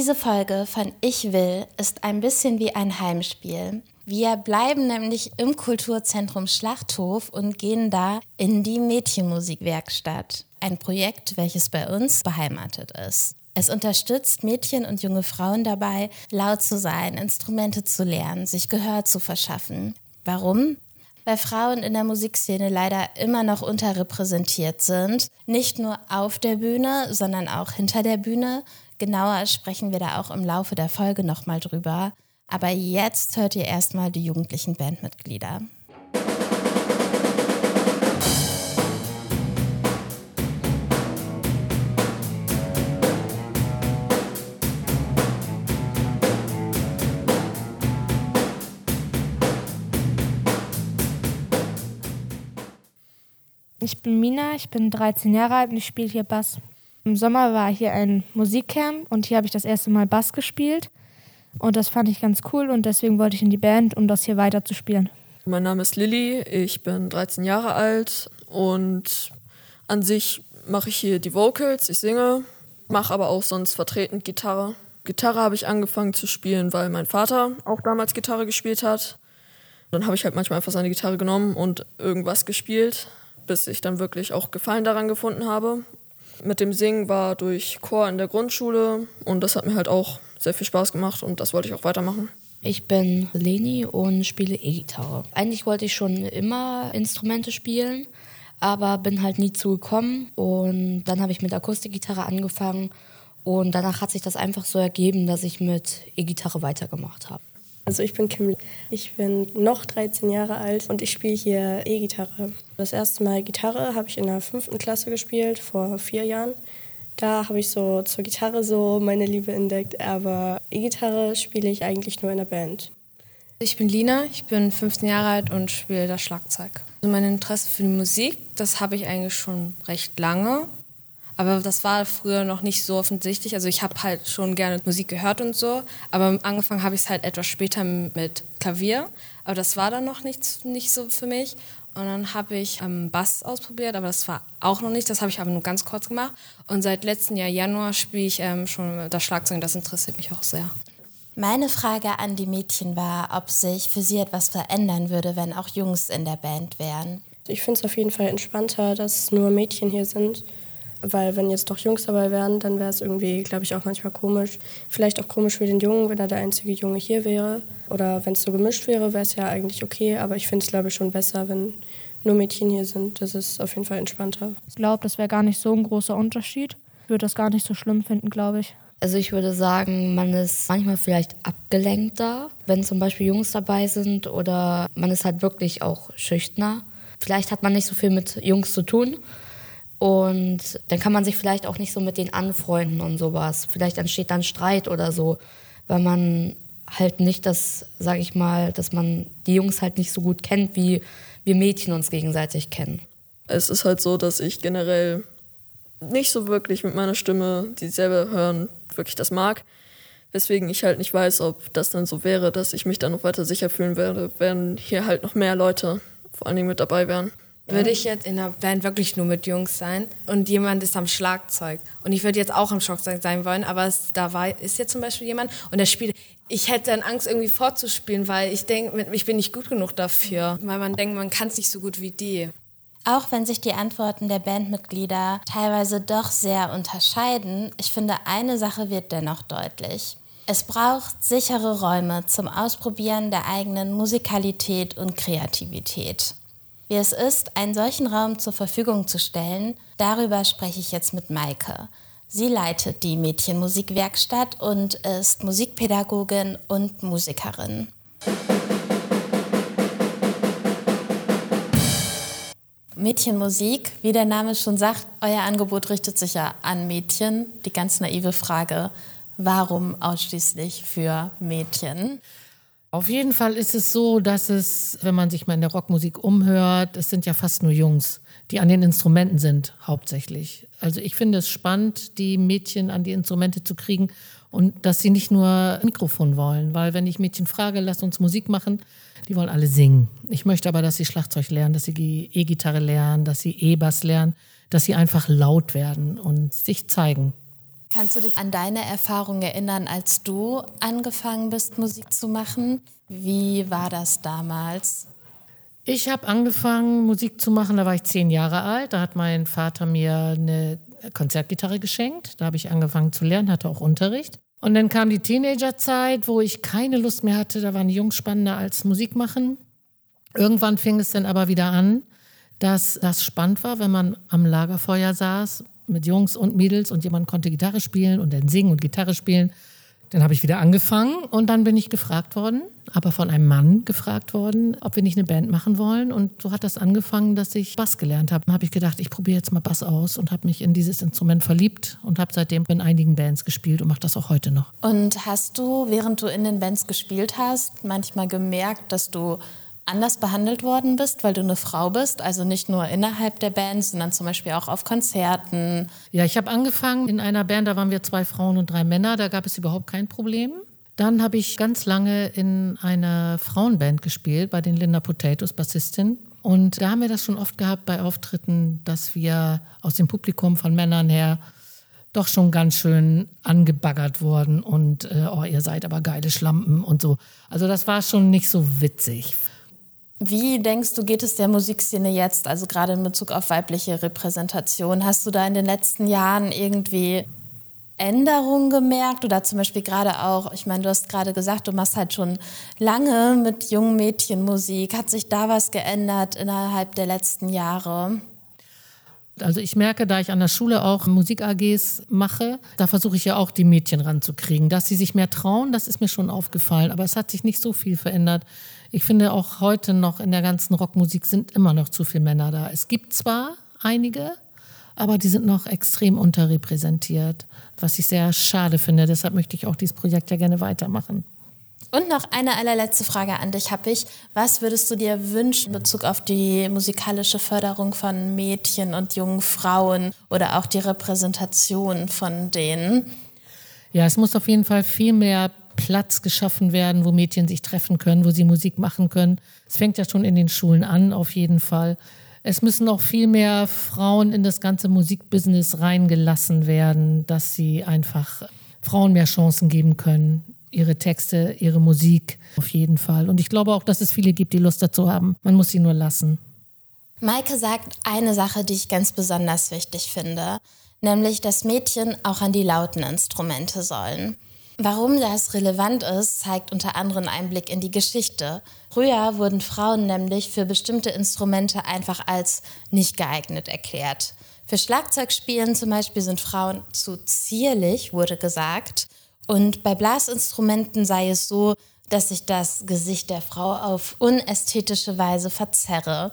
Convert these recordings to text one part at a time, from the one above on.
Diese Folge von Ich will ist ein bisschen wie ein Heimspiel. Wir bleiben nämlich im Kulturzentrum Schlachthof und gehen da in die Mädchenmusikwerkstatt. Ein Projekt, welches bei uns beheimatet ist. Es unterstützt Mädchen und junge Frauen dabei, laut zu sein, Instrumente zu lernen, sich Gehör zu verschaffen. Warum? Weil Frauen in der Musikszene leider immer noch unterrepräsentiert sind. Nicht nur auf der Bühne, sondern auch hinter der Bühne. Genauer sprechen wir da auch im Laufe der Folge nochmal drüber. Aber jetzt hört ihr erstmal die jugendlichen Bandmitglieder. Ich bin Mina, ich bin 13 Jahre alt und ich spiele hier Bass. Im Sommer war hier ein Musikcamp und hier habe ich das erste Mal Bass gespielt. Und das fand ich ganz cool und deswegen wollte ich in die Band, um das hier weiter zu spielen. Mein Name ist Lilly, ich bin 13 Jahre alt und an sich mache ich hier die Vocals, ich singe, mache aber auch sonst vertretend Gitarre. Gitarre habe ich angefangen zu spielen, weil mein Vater auch damals Gitarre gespielt hat. Dann habe ich halt manchmal einfach seine Gitarre genommen und irgendwas gespielt bis ich dann wirklich auch Gefallen daran gefunden habe. Mit dem Singen war durch Chor in der Grundschule und das hat mir halt auch sehr viel Spaß gemacht und das wollte ich auch weitermachen. Ich bin Leni und spiele E-Gitarre. Eigentlich wollte ich schon immer Instrumente spielen, aber bin halt nie zugekommen. Und dann habe ich mit Akustikgitarre angefangen und danach hat sich das einfach so ergeben, dass ich mit E-Gitarre weitergemacht habe. Also ich bin Kim. Ich bin noch 13 Jahre alt und ich spiele hier E-Gitarre. Das erste Mal Gitarre habe ich in der fünften Klasse gespielt, vor vier Jahren. Da habe ich so zur Gitarre so meine Liebe entdeckt, aber E-Gitarre spiele ich eigentlich nur in der Band. Ich bin Lina, ich bin 15 Jahre alt und spiele das Schlagzeug. Also mein Interesse für die Musik, das habe ich eigentlich schon recht lange. Aber das war früher noch nicht so offensichtlich. Also ich habe halt schon gerne Musik gehört und so. Aber angefangen habe ich es halt etwas später mit Klavier. Aber das war dann noch nicht, nicht so für mich. Und dann habe ich ähm, Bass ausprobiert, aber das war auch noch nicht. Das habe ich aber nur ganz kurz gemacht. Und seit letztem Jahr Januar spiele ich ähm, schon das Schlagzeug. Das interessiert mich auch sehr. Meine Frage an die Mädchen war, ob sich für sie etwas verändern würde, wenn auch Jungs in der Band wären. Ich finde es auf jeden Fall entspannter, dass nur Mädchen hier sind. Weil wenn jetzt doch Jungs dabei wären, dann wäre es irgendwie, glaube ich, auch manchmal komisch. Vielleicht auch komisch für den Jungen, wenn er der einzige Junge hier wäre. Oder wenn es so gemischt wäre, wäre es ja eigentlich okay. Aber ich finde es, glaube ich, schon besser, wenn nur Mädchen hier sind. Das ist auf jeden Fall entspannter. Ich glaube, das wäre gar nicht so ein großer Unterschied. Ich würde das gar nicht so schlimm finden, glaube ich. Also ich würde sagen, man ist manchmal vielleicht abgelenkter, wenn zum Beispiel Jungs dabei sind oder man ist halt wirklich auch schüchterner. Vielleicht hat man nicht so viel mit Jungs zu tun und dann kann man sich vielleicht auch nicht so mit denen anfreunden und sowas. Vielleicht entsteht dann Streit oder so, weil man halt nicht das, sag ich mal, dass man die Jungs halt nicht so gut kennt, wie wir Mädchen uns gegenseitig kennen. Es ist halt so, dass ich generell nicht so wirklich mit meiner Stimme, die selber hören, wirklich das mag. Weswegen ich halt nicht weiß, ob das dann so wäre, dass ich mich dann noch weiter sicher fühlen werde, wenn hier halt noch mehr Leute vor allen Dingen mit dabei wären. Würde ich jetzt in einer Band wirklich nur mit Jungs sein und jemand ist am Schlagzeug und ich würde jetzt auch am Schlagzeug sein wollen, aber es, da war, ist jetzt zum Beispiel jemand und der spielt, ich hätte dann Angst irgendwie vorzuspielen, weil ich denke, ich bin nicht gut genug dafür, weil man denkt, man kann es nicht so gut wie die. Auch wenn sich die Antworten der Bandmitglieder teilweise doch sehr unterscheiden, ich finde, eine Sache wird dennoch deutlich. Es braucht sichere Räume zum Ausprobieren der eigenen Musikalität und Kreativität. Wie es ist, einen solchen Raum zur Verfügung zu stellen, darüber spreche ich jetzt mit Maike. Sie leitet die Mädchenmusikwerkstatt und ist Musikpädagogin und Musikerin. Mädchenmusik, wie der Name schon sagt, euer Angebot richtet sich ja an Mädchen. Die ganz naive Frage, warum ausschließlich für Mädchen? Auf jeden Fall ist es so, dass es, wenn man sich mal in der Rockmusik umhört, es sind ja fast nur Jungs, die an den Instrumenten sind, hauptsächlich. Also ich finde es spannend, die Mädchen an die Instrumente zu kriegen und dass sie nicht nur Mikrofon wollen, weil wenn ich Mädchen frage, lass uns Musik machen, die wollen alle singen. Ich möchte aber, dass sie Schlagzeug lernen, dass sie E-Gitarre lernen, dass sie E-Bass lernen, dass sie einfach laut werden und sich zeigen. Kannst du dich an deine Erfahrung erinnern, als du angefangen bist, Musik zu machen? Wie war das damals? Ich habe angefangen, Musik zu machen, da war ich zehn Jahre alt. Da hat mein Vater mir eine Konzertgitarre geschenkt. Da habe ich angefangen zu lernen, hatte auch Unterricht. Und dann kam die Teenagerzeit, wo ich keine Lust mehr hatte. Da waren die Jungs spannender als Musik machen. Irgendwann fing es dann aber wieder an, dass das spannend war, wenn man am Lagerfeuer saß mit Jungs und Mädels und jemand konnte Gitarre spielen und dann singen und Gitarre spielen. Dann habe ich wieder angefangen und dann bin ich gefragt worden, aber von einem Mann gefragt worden, ob wir nicht eine Band machen wollen. Und so hat das angefangen, dass ich Bass gelernt habe. Dann habe ich gedacht, ich probiere jetzt mal Bass aus und habe mich in dieses Instrument verliebt und habe seitdem in einigen Bands gespielt und mache das auch heute noch. Und hast du, während du in den Bands gespielt hast, manchmal gemerkt, dass du anders behandelt worden bist, weil du eine Frau bist, also nicht nur innerhalb der Band, sondern zum Beispiel auch auf Konzerten. Ja, ich habe angefangen in einer Band, da waren wir zwei Frauen und drei Männer, da gab es überhaupt kein Problem. Dann habe ich ganz lange in einer Frauenband gespielt, bei den Linda Potatoes, Bassistin. Und da haben wir das schon oft gehabt bei Auftritten, dass wir aus dem Publikum von Männern her doch schon ganz schön angebaggert wurden und äh, oh, ihr seid aber geile Schlampen und so. Also das war schon nicht so witzig. Wie denkst du, geht es der Musikszene jetzt, also gerade in Bezug auf weibliche Repräsentation? Hast du da in den letzten Jahren irgendwie Änderungen gemerkt oder zum Beispiel gerade auch, ich meine, du hast gerade gesagt, du machst halt schon lange mit jungen Mädchen Musik. Hat sich da was geändert innerhalb der letzten Jahre? Also ich merke, da ich an der Schule auch Musik-AGs mache, da versuche ich ja auch die Mädchen ranzukriegen. Dass sie sich mehr trauen, das ist mir schon aufgefallen. Aber es hat sich nicht so viel verändert. Ich finde auch heute noch in der ganzen Rockmusik sind immer noch zu viele Männer da. Es gibt zwar einige, aber die sind noch extrem unterrepräsentiert, was ich sehr schade finde. Deshalb möchte ich auch dieses Projekt ja gerne weitermachen. Und noch eine allerletzte Frage an dich habe ich. Was würdest du dir wünschen in Bezug auf die musikalische Förderung von Mädchen und jungen Frauen oder auch die Repräsentation von denen? Ja, es muss auf jeden Fall viel mehr Platz geschaffen werden, wo Mädchen sich treffen können, wo sie Musik machen können. Es fängt ja schon in den Schulen an, auf jeden Fall. Es müssen auch viel mehr Frauen in das ganze Musikbusiness reingelassen werden, dass sie einfach Frauen mehr Chancen geben können ihre Texte, ihre Musik auf jeden Fall. Und ich glaube auch, dass es viele gibt, die Lust dazu haben. Man muss sie nur lassen. Maike sagt eine Sache, die ich ganz besonders wichtig finde, nämlich, dass Mädchen auch an die lauten Instrumente sollen. Warum das relevant ist, zeigt unter anderem ein Blick in die Geschichte. Früher wurden Frauen nämlich für bestimmte Instrumente einfach als nicht geeignet erklärt. Für Schlagzeugspielen zum Beispiel sind Frauen zu zierlich, wurde gesagt. Und bei Blasinstrumenten sei es so, dass sich das Gesicht der Frau auf unästhetische Weise verzerre.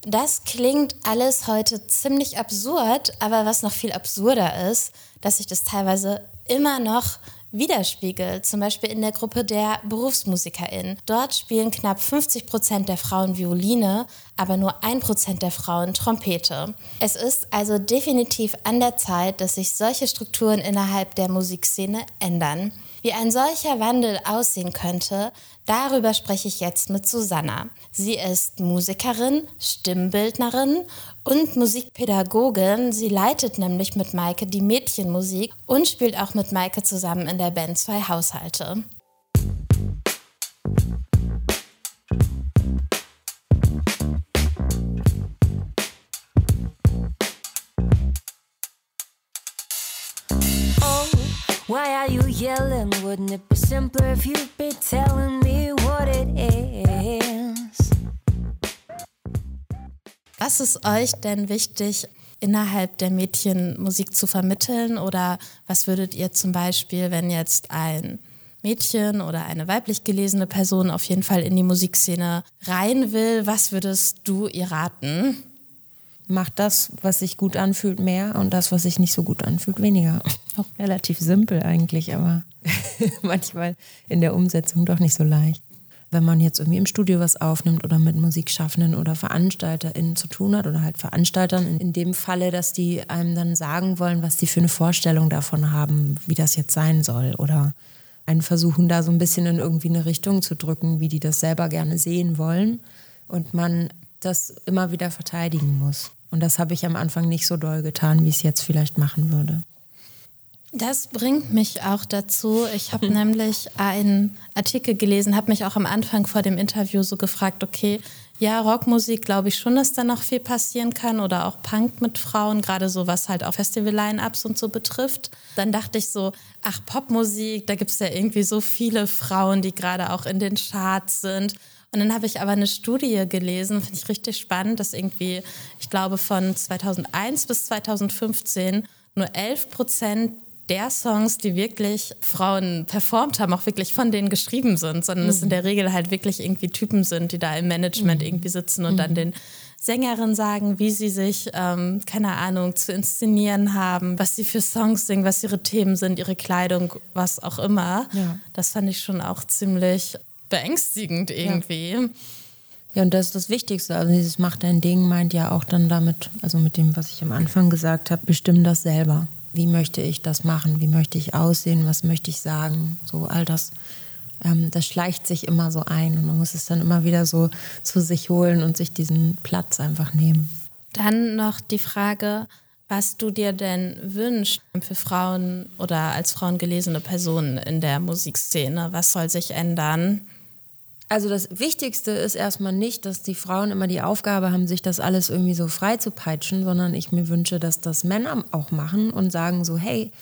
Das klingt alles heute ziemlich absurd, aber was noch viel absurder ist, dass sich das teilweise immer noch widerspiegelt, zum Beispiel in der Gruppe der BerufsmusikerInnen. Dort spielen knapp 50 Prozent der Frauen Violine, aber nur ein Prozent der Frauen Trompete. Es ist also definitiv an der Zeit, dass sich solche Strukturen innerhalb der Musikszene ändern. Wie ein solcher Wandel aussehen könnte, darüber spreche ich jetzt mit Susanna. Sie ist Musikerin, Stimmbildnerin und Musikpädagogin. Sie leitet nämlich mit Maike die Mädchenmusik und spielt auch mit Maike zusammen in der Band Zwei Haushalte. Yelling? Wouldn't it be simpler if you'd be telling me what it is? Was ist euch denn wichtig, innerhalb der Mädchenmusik zu vermitteln? Oder was würdet ihr zum Beispiel, wenn jetzt ein Mädchen oder eine weiblich gelesene Person auf jeden Fall in die Musikszene rein will, was würdest du ihr raten? Macht das, was sich gut anfühlt, mehr und das, was sich nicht so gut anfühlt, weniger. Auch relativ simpel eigentlich, aber manchmal in der Umsetzung doch nicht so leicht. Wenn man jetzt irgendwie im Studio was aufnimmt oder mit Musikschaffenden oder VeranstalterInnen zu tun hat oder halt Veranstaltern in dem Falle, dass die einem dann sagen wollen, was die für eine Vorstellung davon haben, wie das jetzt sein soll oder einen versuchen, da so ein bisschen in irgendwie eine Richtung zu drücken, wie die das selber gerne sehen wollen und man das immer wieder verteidigen muss. Und das habe ich am Anfang nicht so doll getan, wie ich es jetzt vielleicht machen würde. Das bringt mich auch dazu. Ich habe nämlich einen Artikel gelesen, habe mich auch am Anfang vor dem Interview so gefragt, okay, ja, Rockmusik glaube ich schon, dass da noch viel passieren kann oder auch Punk mit Frauen, gerade so was halt auch Festival-Line-Ups und so betrifft. Dann dachte ich so, ach, Popmusik, da gibt es ja irgendwie so viele Frauen, die gerade auch in den Charts sind. Und dann habe ich aber eine Studie gelesen, finde ich richtig spannend, dass irgendwie, ich glaube, von 2001 bis 2015 nur 11 Prozent der Songs, die wirklich Frauen performt haben, auch wirklich von denen geschrieben sind, sondern mhm. es in der Regel halt wirklich irgendwie Typen sind, die da im Management mhm. irgendwie sitzen und mhm. dann den Sängerinnen sagen, wie sie sich, ähm, keine Ahnung, zu inszenieren haben, was sie für Songs singen, was ihre Themen sind, ihre Kleidung, was auch immer. Ja. Das fand ich schon auch ziemlich beängstigend irgendwie. Ja. Ja, und das ist das Wichtigste. Also dieses Macht dein Ding meint ja auch dann damit, also mit dem, was ich am Anfang gesagt habe, bestimm das selber. Wie möchte ich das machen? Wie möchte ich aussehen? Was möchte ich sagen? So all das, ähm, das schleicht sich immer so ein und man muss es dann immer wieder so zu sich holen und sich diesen Platz einfach nehmen. Dann noch die Frage, was du dir denn wünschst für Frauen oder als Frauen gelesene Personen in der Musikszene. Was soll sich ändern? Also das Wichtigste ist erstmal nicht, dass die Frauen immer die Aufgabe haben, sich das alles irgendwie so frei zu peitschen, sondern ich mir wünsche, dass das Männer auch machen und sagen so, hey,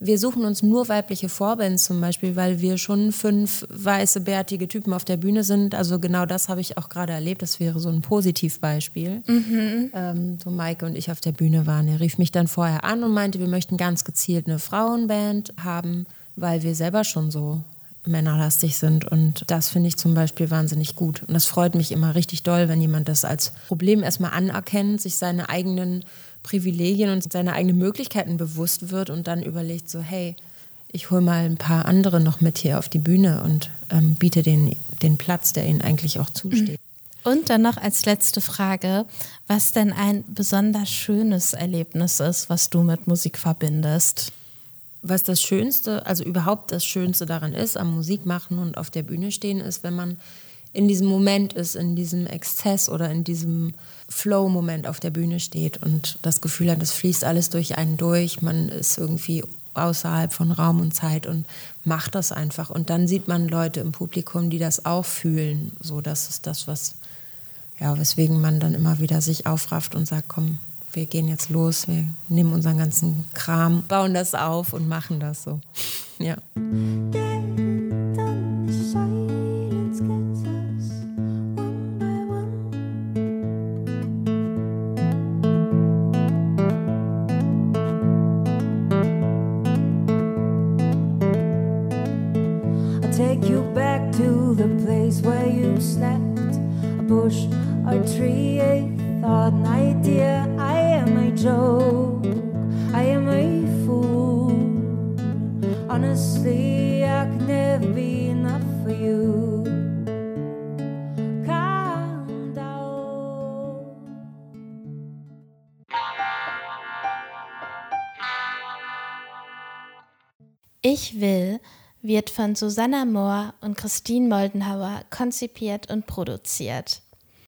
wir suchen uns nur weibliche Vorbands zum Beispiel, weil wir schon fünf weiße, bärtige Typen auf der Bühne sind. Also genau das habe ich auch gerade erlebt. Das wäre so ein Positivbeispiel. Mhm. Ähm, so Maike und ich auf der Bühne waren. Er rief mich dann vorher an und meinte, wir möchten ganz gezielt eine Frauenband haben, weil wir selber schon so männerlastig sind. Und das finde ich zum Beispiel wahnsinnig gut. Und das freut mich immer richtig doll, wenn jemand das als Problem erstmal anerkennt, sich seine eigenen Privilegien und seine eigenen Möglichkeiten bewusst wird und dann überlegt so, hey, ich hole mal ein paar andere noch mit hier auf die Bühne und ähm, biete den, den Platz, der ihnen eigentlich auch zusteht. Und dann noch als letzte Frage, was denn ein besonders schönes Erlebnis ist, was du mit Musik verbindest was das Schönste, also überhaupt das Schönste daran ist, am Musik machen und auf der Bühne stehen, ist, wenn man in diesem Moment ist, in diesem Exzess oder in diesem Flow-Moment auf der Bühne steht und das Gefühl hat, es fließt alles durch einen durch, man ist irgendwie außerhalb von Raum und Zeit und macht das einfach. Und dann sieht man Leute im Publikum, die das auch fühlen. So, das ist das, was, ja, weswegen man dann immer wieder sich aufrafft und sagt, komm, wir gehen jetzt los, wir nehmen unseren ganzen Kram, bauen das auf und machen das so. Ja. Honestly, I could never be enough for you. Ich will wird von Susanna Mohr und Christine Moldenhauer konzipiert und produziert.